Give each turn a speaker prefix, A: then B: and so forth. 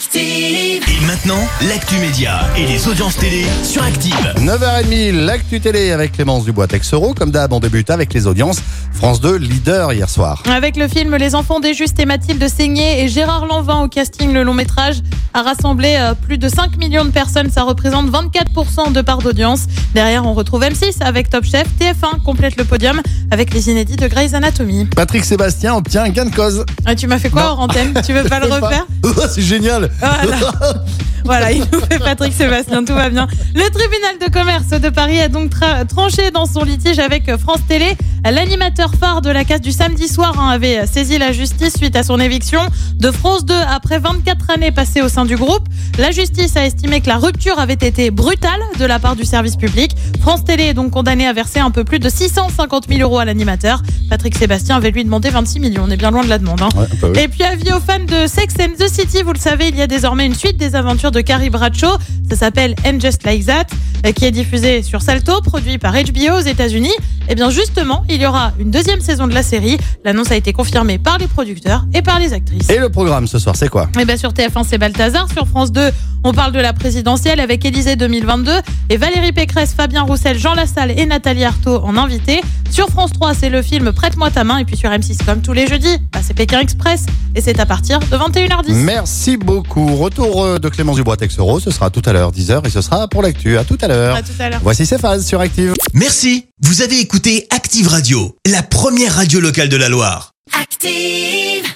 A: Active.
B: Et maintenant, l'actu média et les audiences télé sur Active.
C: 9h30, l'actu télé avec Clémence Dubois Texero. Comme d'hab, on débute avec les audiences. France 2, leader hier soir.
D: Avec le film Les enfants des Justes et Mathilde Seigné et Gérard Lanvin au casting, le long métrage a rassemblé euh, plus de 5 millions de personnes. Ça représente 24% de part d'audience. Derrière, on retrouve M6 avec Top Chef. TF1 complète le podium avec les inédits de Grey's Anatomy.
C: Patrick Sébastien obtient gain de cause.
D: Ah, tu m'as fait quoi hors antenne? Tu veux pas le refaire?
C: C'est génial.
D: Voilà. Voilà, il nous fait Patrick Sébastien, tout va bien. Le tribunal de commerce de Paris a donc tra- tranché dans son litige avec France Télé. L'animateur phare de la case du samedi soir hein, avait saisi la justice suite à son éviction de France 2 après 24 années passées au sein du groupe. La justice a estimé que la rupture avait été brutale de la part du service public. France Télé est donc condamné à verser un peu plus de 650 000 euros à l'animateur. Patrick Sébastien avait lui demandé 26 millions. On est bien loin de la demande. hein.
C: Ouais, oui.
D: Et puis avis aux fans de Sex and the City, vous le savez, il y a désormais une suite des aventures de Carrie Bradshaw. Ça s'appelle And Just Like That, qui est diffusée sur Salto, produit par HBO aux États-Unis. Et bien justement, il y aura une deuxième saison de la série. L'annonce a été confirmée par les producteurs et par les actrices.
C: Et le programme ce soir, c'est quoi?
D: Et bien sur TF1, c'est Balthazar. Sur France 2, on parle de la présidentielle avec Élysée 2022 et Valérie Pécresse, Fabien Roussel, Jean Lassalle et Nathalie Arthaud en invité. Sur France 3, c'est le film Prête-moi ta main. Et puis sur M6, comme tous les jeudis, bah, c'est Pékin Express. Et c'est à partir de 21h10.
C: Merci beaucoup. Retour euh, de Clémence Dubois Texero. Ce sera tout à l'heure, 10h, et ce sera pour l'actu. À tout à l'heure.
D: À tout à l'heure.
C: Voici ces phases sur Active.
B: Merci, vous avez écouté Active Radio, la première radio locale de la Loire.
A: Active.